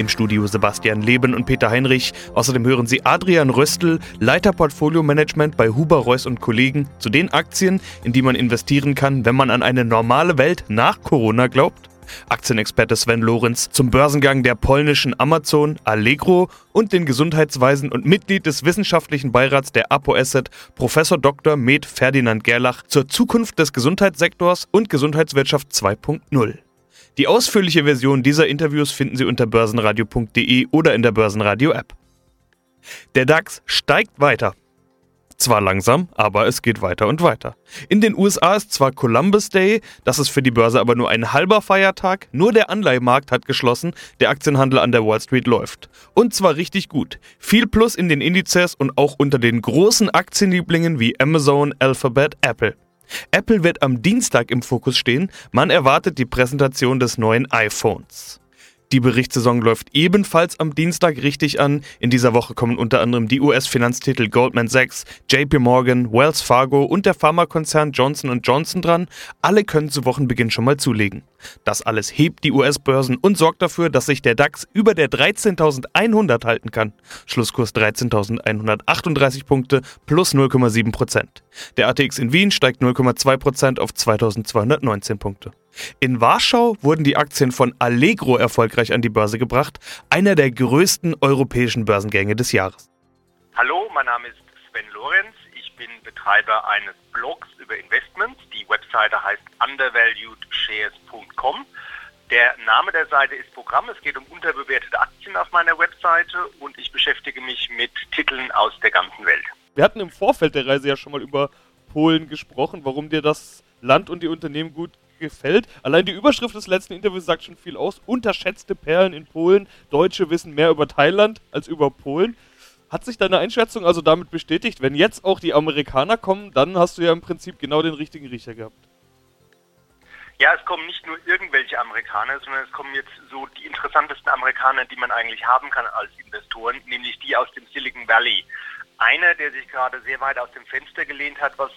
Im Studio Sebastian Leben und Peter Heinrich. Außerdem hören Sie Adrian Röstl, Leiter Portfolio Management bei Huber Reuss und Kollegen, zu den Aktien, in die man investieren kann, wenn man an eine normale Welt nach Corona glaubt. Aktienexperte Sven Lorenz zum Börsengang der polnischen Amazon, Allegro und den Gesundheitsweisen und Mitglied des wissenschaftlichen Beirats der Apo Asset, Professor Dr. Med Ferdinand Gerlach zur Zukunft des Gesundheitssektors und Gesundheitswirtschaft 2.0. Die ausführliche Version dieser Interviews finden Sie unter börsenradio.de oder in der Börsenradio-App. Der DAX steigt weiter. Zwar langsam, aber es geht weiter und weiter. In den USA ist zwar Columbus Day, das ist für die Börse aber nur ein halber Feiertag, nur der Anleihemarkt hat geschlossen, der Aktienhandel an der Wall Street läuft. Und zwar richtig gut. Viel Plus in den Indizes und auch unter den großen Aktienlieblingen wie Amazon, Alphabet, Apple. Apple wird am Dienstag im Fokus stehen. Man erwartet die Präsentation des neuen iPhones. Die Berichtssaison läuft ebenfalls am Dienstag richtig an. In dieser Woche kommen unter anderem die US-Finanztitel Goldman Sachs, JP Morgan, Wells Fargo und der Pharmakonzern Johnson Johnson dran. Alle können zu Wochenbeginn schon mal zulegen. Das alles hebt die US-Börsen und sorgt dafür, dass sich der DAX über der 13.100 halten kann. Schlusskurs 13.138 Punkte plus 0,7 Prozent. Der ATX in Wien steigt 0,2 Prozent auf 2.219 Punkte. In Warschau wurden die Aktien von Allegro erfolgreich an die Börse gebracht, einer der größten europäischen Börsengänge des Jahres. Hallo, mein Name ist Sven Lorenz. Ich bin Betreiber eines Blogs über Investments. Die Webseite heißt undervaluedshares.com. Der Name der Seite ist Programm. Es geht um unterbewertete Aktien auf meiner Webseite und ich beschäftige mich mit Titeln aus der ganzen Welt. Wir hatten im Vorfeld der Reise ja schon mal über Polen gesprochen, warum dir das Land und die Unternehmen gut gefällt. Allein die Überschrift des letzten Interviews sagt schon viel aus. Unterschätzte Perlen in Polen. Deutsche wissen mehr über Thailand als über Polen. Hat sich deine Einschätzung also damit bestätigt? Wenn jetzt auch die Amerikaner kommen, dann hast du ja im Prinzip genau den richtigen Riecher gehabt. Ja, es kommen nicht nur irgendwelche Amerikaner, sondern es kommen jetzt so die interessantesten Amerikaner, die man eigentlich haben kann als Investoren, nämlich die aus dem Silicon Valley. Einer, der sich gerade sehr weit aus dem Fenster gelehnt hat, was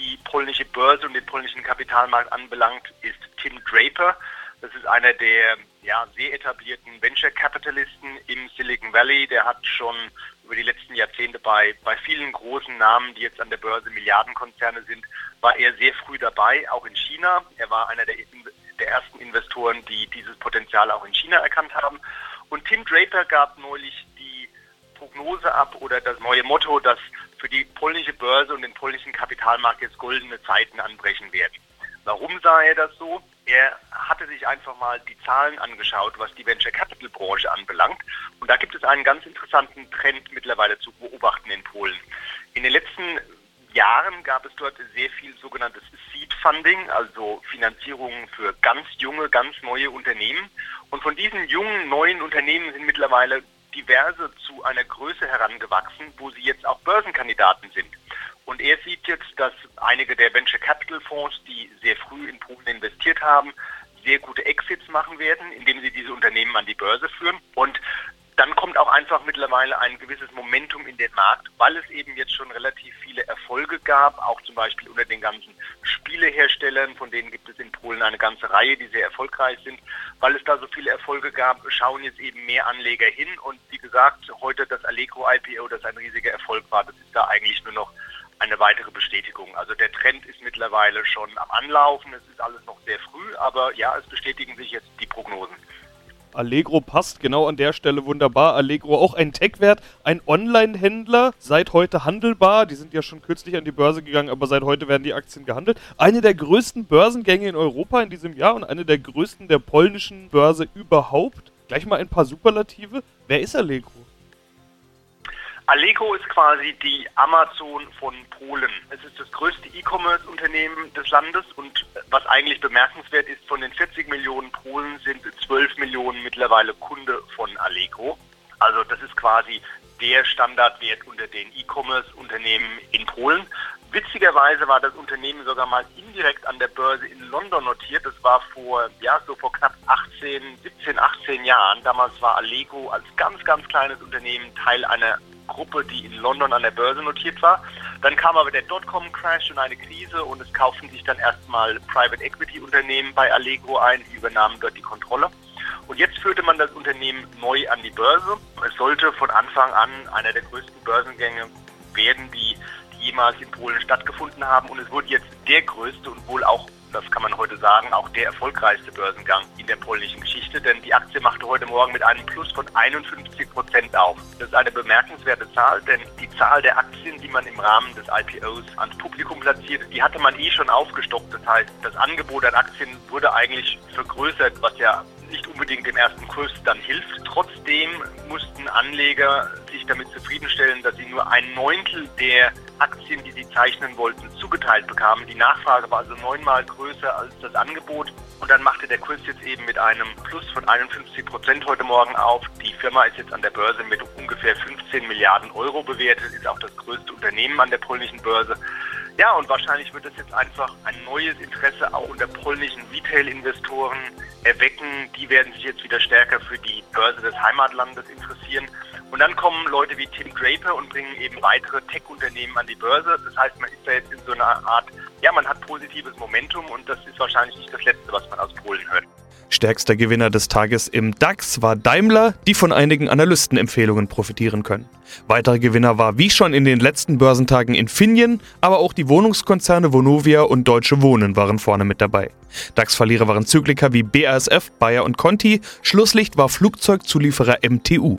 die polnische Börse und den polnischen Kapitalmarkt anbelangt, ist Tim Draper. Das ist einer der ja, sehr etablierten Venture Capitalisten im Silicon Valley. Der hat schon über die letzten Jahrzehnte bei, bei vielen großen Namen, die jetzt an der Börse Milliardenkonzerne sind, war er sehr früh dabei, auch in China. Er war einer der, der ersten Investoren, die dieses Potenzial auch in China erkannt haben. Und Tim Draper gab neulich die Prognose ab oder das neue Motto, dass für die polnische Börse und den polnischen Kapitalmarkt jetzt goldene Zeiten anbrechen werden. Warum sah er das so? Er hatte sich einfach mal die Zahlen angeschaut, was die Venture Capital Branche anbelangt. Und da gibt es einen ganz interessanten Trend mittlerweile zu beobachten in Polen. In den letzten Jahren gab es dort sehr viel sogenanntes Seed Funding, also Finanzierungen für ganz junge, ganz neue Unternehmen. Und von diesen jungen, neuen Unternehmen sind mittlerweile diverse zu einer Größe herangewachsen, wo sie jetzt auch Börsenkandidaten sind. Und er sieht jetzt, dass einige der Venture Capital Fonds, die sehr früh in Polen investiert haben, sehr gute Exits machen werden, indem sie diese Unternehmen an die Börse führen. Und dann kommt auch einfach mittlerweile ein gewisses Momentum in den Markt, weil es eben jetzt schon relativ viele Erfolge gab, auch zum Beispiel unter den ganzen Spieleherstellern, von denen gibt es in Polen eine ganze Reihe, die sehr erfolgreich sind. Weil es da so viele Erfolge gab, schauen jetzt eben mehr Anleger hin und wie gesagt, heute das Allegro IPO, das ein riesiger Erfolg war, das ist da eigentlich nur noch eine weitere Bestätigung. Also der Trend ist mittlerweile schon am Anlaufen, es ist alles noch sehr früh, aber ja, es bestätigen sich jetzt die Prognosen. Allegro passt genau an der Stelle wunderbar. Allegro auch ein Tech-Wert, ein Online-Händler, seit heute handelbar. Die sind ja schon kürzlich an die Börse gegangen, aber seit heute werden die Aktien gehandelt. Eine der größten Börsengänge in Europa in diesem Jahr und eine der größten der polnischen Börse überhaupt. Gleich mal ein paar Superlative. Wer ist Allegro? Allegro ist quasi die Amazon von Polen. Es ist das größte E-Commerce-Unternehmen des Landes und was eigentlich bemerkenswert ist, von den 40 Millionen Polen sind 12 Millionen mittlerweile Kunde von Allegro. Also das ist quasi der Standardwert unter den E-Commerce-Unternehmen in Polen. Witzigerweise war das Unternehmen sogar mal in direkt an der Börse in London notiert. Das war vor, ja, so vor knapp 18, 17, 18 Jahren. Damals war Allego als ganz, ganz kleines Unternehmen Teil einer Gruppe, die in London an der Börse notiert war. Dann kam aber der Dotcom-Crash und eine Krise und es kauften sich dann erstmal Private Equity-Unternehmen bei Allegro ein, die übernahmen dort die Kontrolle. Und jetzt führte man das Unternehmen neu an die Börse. Es sollte von Anfang an einer der größten Börsengänge werden, die, die jemals in Polen stattgefunden haben. Und es wurde jetzt der größte und wohl auch das kann man heute sagen, auch der erfolgreichste Börsengang in der polnischen Geschichte, denn die Aktie machte heute Morgen mit einem Plus von 51 Prozent auf. Das ist eine bemerkenswerte Zahl, denn die Zahl der Aktien, die man im Rahmen des IPOs ans Publikum platziert, die hatte man eh schon aufgestockt. Das heißt, das Angebot an Aktien wurde eigentlich vergrößert, was ja nicht unbedingt dem ersten Kurs dann hilft. Trotzdem mussten Anleger sich damit zufriedenstellen, dass sie nur ein Neuntel der Aktien, die sie zeichnen wollten, zugeteilt bekamen. Die Nachfrage war also neunmal größer als das Angebot. Und dann machte der Kurs jetzt eben mit einem Plus von 51 Prozent heute Morgen auf. Die Firma ist jetzt an der Börse mit ungefähr 15 Milliarden Euro bewertet, ist auch das größte Unternehmen an der polnischen Börse. Ja, und wahrscheinlich wird es jetzt einfach ein neues Interesse auch unter polnischen Retail-Investoren erwecken. Die werden sich jetzt wieder stärker für die Börse des Heimatlandes interessieren. Und dann kommen Leute wie Tim Draper und bringen eben weitere Tech-Unternehmen an die Börse. Das heißt, man ist da jetzt in so einer Art, ja, man hat positives Momentum und das ist wahrscheinlich nicht das Letzte, was man aus Polen hört. Stärkster Gewinner des Tages im DAX war Daimler, die von einigen Analystenempfehlungen profitieren können. Weitere Gewinner war wie schon in den letzten Börsentagen Infineon, aber auch die Wohnungskonzerne Vonovia und Deutsche Wohnen waren vorne mit dabei. DAX-Verlierer waren Zykliker wie BASF, Bayer und Conti. Schlusslicht war Flugzeugzulieferer MTU.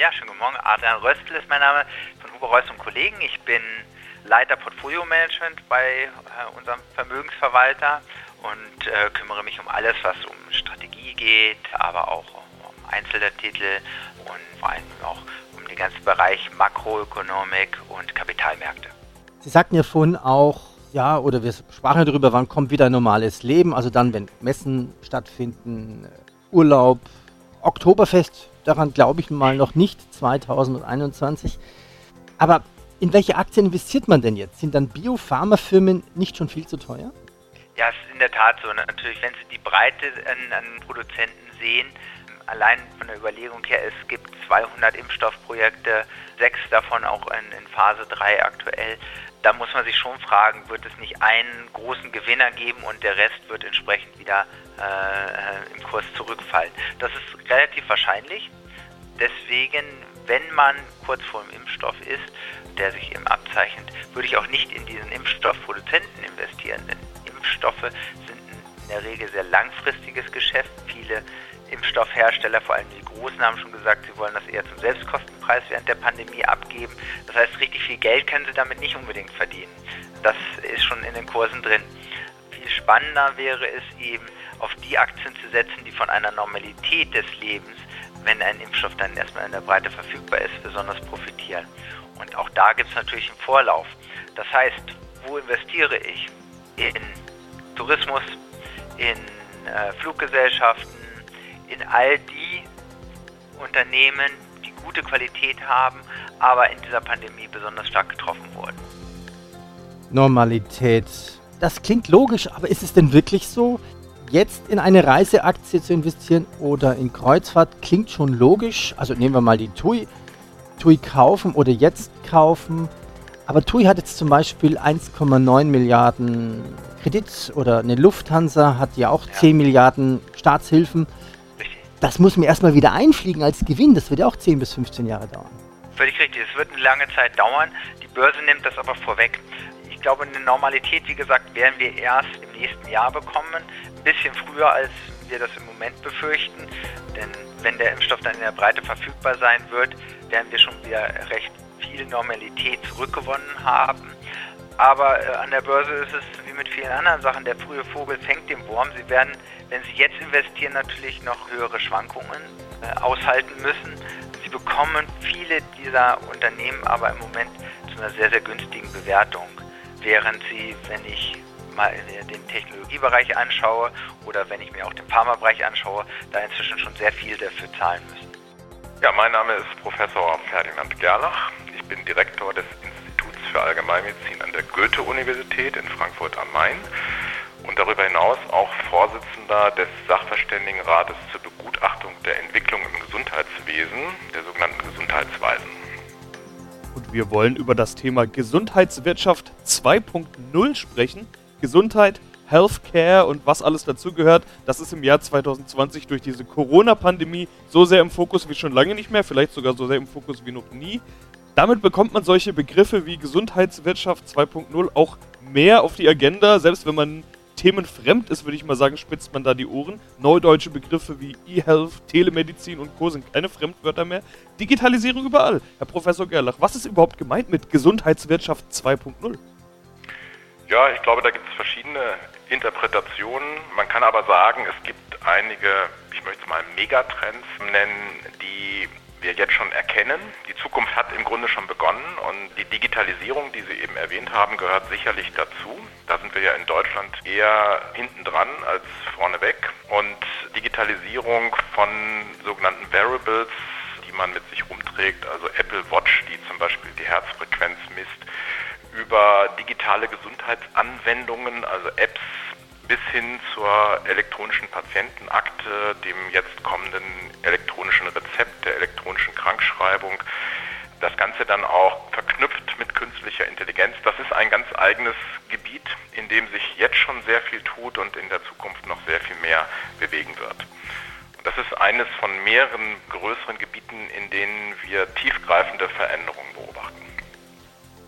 Ja, schönen guten Morgen. Adrian Röstl ist mein Name von Huber Reus und Kollegen. Ich bin Leiter Portfolio Management bei äh, unserem Vermögensverwalter und äh, kümmere mich um alles, was um Strategie geht, aber auch um einzelne Titel und vor allem auch um den ganzen Bereich Makroökonomik und Kapitalmärkte. Sie sagten ja vorhin auch, ja, oder wir sprachen darüber, wann kommt wieder ein normales Leben, also dann, wenn Messen stattfinden, Urlaub, Oktoberfest, daran glaube ich mal noch nicht, 2021. Aber in welche Aktien investiert man denn jetzt? Sind dann Biopharmafirmen nicht schon viel zu teuer? Ja, es ist in der Tat so. Natürlich, wenn Sie die Breite an, an Produzenten sehen, allein von der Überlegung her, es gibt 200 Impfstoffprojekte, sechs davon auch in, in, Phase 3 aktuell. Da muss man sich schon fragen, wird es nicht einen großen Gewinner geben und der Rest wird entsprechend wieder äh, im Kurs zurückfallen. Das ist relativ wahrscheinlich. Deswegen, wenn man kurz vor dem Impfstoff ist, der sich eben abzeichnet, würde ich auch nicht in diesen Impfstoffproduzenten investieren. Denn Impfstoffe sind in der Regel sehr langfristiges Geschäft. Viele Impfstoffhersteller, vor allem die Großen, haben schon gesagt, sie wollen das eher zum Selbstkostenpreis während der Pandemie abgeben. Das heißt, richtig viel Geld können sie damit nicht unbedingt verdienen. Das ist schon in den Kursen drin. Viel spannender wäre es eben, auf die Aktien zu setzen, die von einer Normalität des Lebens, wenn ein Impfstoff dann erstmal in der Breite verfügbar ist, besonders profitieren. Und auch da gibt es natürlich einen Vorlauf. Das heißt, wo investiere ich? In Tourismus, in äh, Fluggesellschaften, in all die Unternehmen, die gute Qualität haben, aber in dieser Pandemie besonders stark getroffen wurden. Normalität. Das klingt logisch, aber ist es denn wirklich so? Jetzt in eine Reiseaktie zu investieren oder in Kreuzfahrt klingt schon logisch. Also nehmen wir mal die TUI. TUI kaufen oder jetzt kaufen. Aber TUI hat jetzt zum Beispiel 1,9 Milliarden Kredit oder eine Lufthansa hat ja auch ja. 10 Milliarden Staatshilfen. Das muss mir erstmal wieder einfliegen als Gewinn. Das wird ja auch 10 bis 15 Jahre dauern. Völlig richtig. Es wird eine lange Zeit dauern. Die Börse nimmt das aber vorweg. Ich glaube, eine Normalität, wie gesagt, werden wir erst im nächsten Jahr bekommen. Ein bisschen früher, als wir das im Moment befürchten. Denn wenn der Impfstoff dann in der Breite verfügbar sein wird, werden wir schon wieder recht viel Normalität zurückgewonnen haben. Aber äh, an der Börse ist es wie mit vielen anderen Sachen, der frühe Vogel fängt den Wurm. Sie werden, wenn Sie jetzt investieren, natürlich noch höhere Schwankungen äh, aushalten müssen. Sie bekommen viele dieser Unternehmen aber im Moment zu einer sehr, sehr günstigen Bewertung. Während Sie, wenn ich mal den Technologiebereich anschaue oder wenn ich mir auch den Pharmabereich anschaue, da inzwischen schon sehr viel dafür zahlen müssen. Ja, mein Name ist Professor Ferdinand Gerlach. Ich bin Direktor des Instituts für Allgemeinmedizin an der Goethe-Universität in Frankfurt am Main und darüber hinaus auch Vorsitzender des Sachverständigenrates zur Begutachtung der Entwicklung im Gesundheitswesen, der sogenannten Gesundheitsweisen. Und wir wollen über das Thema Gesundheitswirtschaft 2.0 sprechen. Gesundheit, Healthcare und was alles dazugehört, das ist im Jahr 2020 durch diese Corona-Pandemie so sehr im Fokus wie schon lange nicht mehr, vielleicht sogar so sehr im Fokus wie noch nie. Damit bekommt man solche Begriffe wie Gesundheitswirtschaft 2.0 auch mehr auf die Agenda, selbst wenn man themenfremd ist, würde ich mal sagen, spitzt man da die Ohren. Neudeutsche Begriffe wie E-Health, Telemedizin und Co. sind keine Fremdwörter mehr. Digitalisierung überall. Herr Professor Gerlach, was ist überhaupt gemeint mit Gesundheitswirtschaft 2.0? Ja, ich glaube, da gibt es verschiedene Interpretationen. Man kann aber sagen, es gibt einige, ich möchte es mal Megatrends nennen, die wir jetzt schon erkennen. Die Zukunft hat im Grunde schon begonnen und die Digitalisierung, die Sie eben erwähnt haben, gehört sicherlich dazu. Da sind wir ja in Deutschland eher hinten dran als vorneweg. Und Digitalisierung von sogenannten Variables, die man mit sich rumträgt, also Apple Watch, die zum Beispiel die Herzfrequenz misst, über digitale Gesundheitsanwendungen, also Apps, bis hin zur elektronischen Patientenakte, dem jetzt kommenden elektronischen Rezept, der Krankschreibung. Das Ganze dann auch verknüpft mit künstlicher Intelligenz. Das ist ein ganz eigenes Gebiet, in dem sich jetzt schon sehr viel tut und in der Zukunft noch sehr viel mehr bewegen wird. Und das ist eines von mehreren größeren Gebieten, in denen wir tiefgreifende Veränderungen beobachten.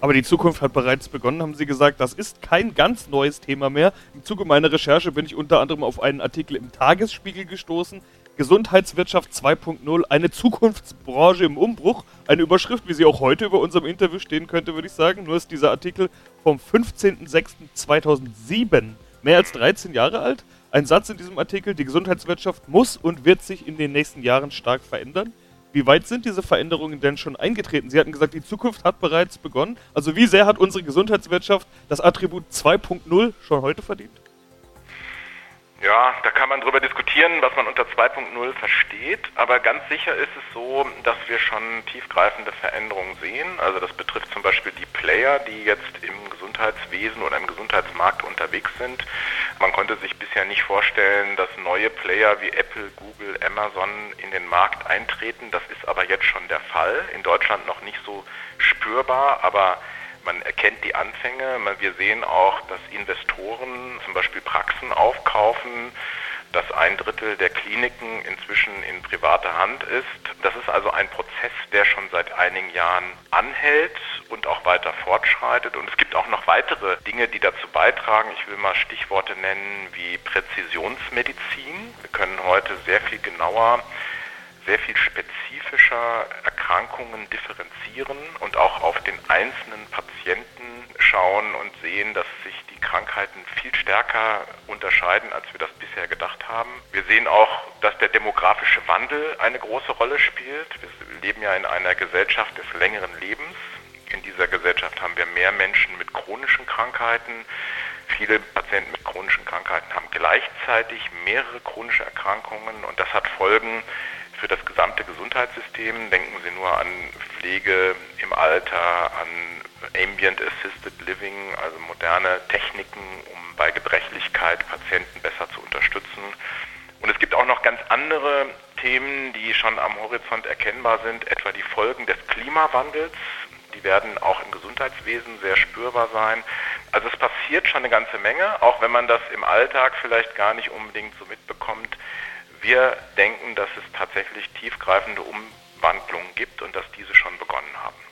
Aber die Zukunft hat bereits begonnen, haben Sie gesagt. Das ist kein ganz neues Thema mehr. Im Zuge meiner Recherche bin ich unter anderem auf einen Artikel im Tagesspiegel gestoßen. Gesundheitswirtschaft 2.0, eine Zukunftsbranche im Umbruch. Eine Überschrift, wie sie auch heute über unserem Interview stehen könnte, würde ich sagen. Nur ist dieser Artikel vom 15.06.2007, mehr als 13 Jahre alt. Ein Satz in diesem Artikel, die Gesundheitswirtschaft muss und wird sich in den nächsten Jahren stark verändern. Wie weit sind diese Veränderungen denn schon eingetreten? Sie hatten gesagt, die Zukunft hat bereits begonnen. Also wie sehr hat unsere Gesundheitswirtschaft das Attribut 2.0 schon heute verdient? Ja, da kann man drüber diskutieren, was man unter 2.0 versteht, aber ganz sicher ist es so, dass wir schon tiefgreifende Veränderungen sehen. Also das betrifft zum Beispiel die Player, die jetzt im Gesundheitswesen oder im Gesundheitsmarkt unterwegs sind. Man konnte sich bisher nicht vorstellen, dass neue Player wie Apple, Google, Amazon in den Markt eintreten. Das ist aber jetzt schon der Fall. In Deutschland noch nicht so spürbar, aber man erkennt die Anfänge. Wir sehen auch, dass Investoren zum Beispiel Praxen aufkaufen, dass ein Drittel der Kliniken inzwischen in privater Hand ist. Das ist also ein Prozess, der schon seit einigen Jahren anhält und auch weiter fortschreitet. Und es gibt auch noch weitere Dinge, die dazu beitragen. Ich will mal Stichworte nennen wie Präzisionsmedizin. Wir können heute sehr viel genauer sehr viel spezifischer Erkrankungen differenzieren und auch auf den einzelnen sehen, dass sich die Krankheiten viel stärker unterscheiden, als wir das bisher gedacht haben. Wir sehen auch, dass der demografische Wandel eine große Rolle spielt. Wir leben ja in einer Gesellschaft des längeren Lebens. In dieser Gesellschaft haben wir mehr Menschen mit chronischen Krankheiten. Viele Patienten mit chronischen Krankheiten haben gleichzeitig mehrere chronische Erkrankungen und das hat Folgen für das gesamte Gesundheitssystem. Denken Sie nur an Pflege im Alter, an Ambient Assisted Living, also moderne Techniken, um bei Gebrechlichkeit Patienten besser zu unterstützen. Und es gibt auch noch ganz andere Themen, die schon am Horizont erkennbar sind, etwa die Folgen des Klimawandels. Die werden auch im Gesundheitswesen sehr spürbar sein. Also es passiert schon eine ganze Menge, auch wenn man das im Alltag vielleicht gar nicht unbedingt so mitbekommt. Wir denken, dass es tatsächlich tiefgreifende Umwandlungen gibt und dass diese schon begonnen haben.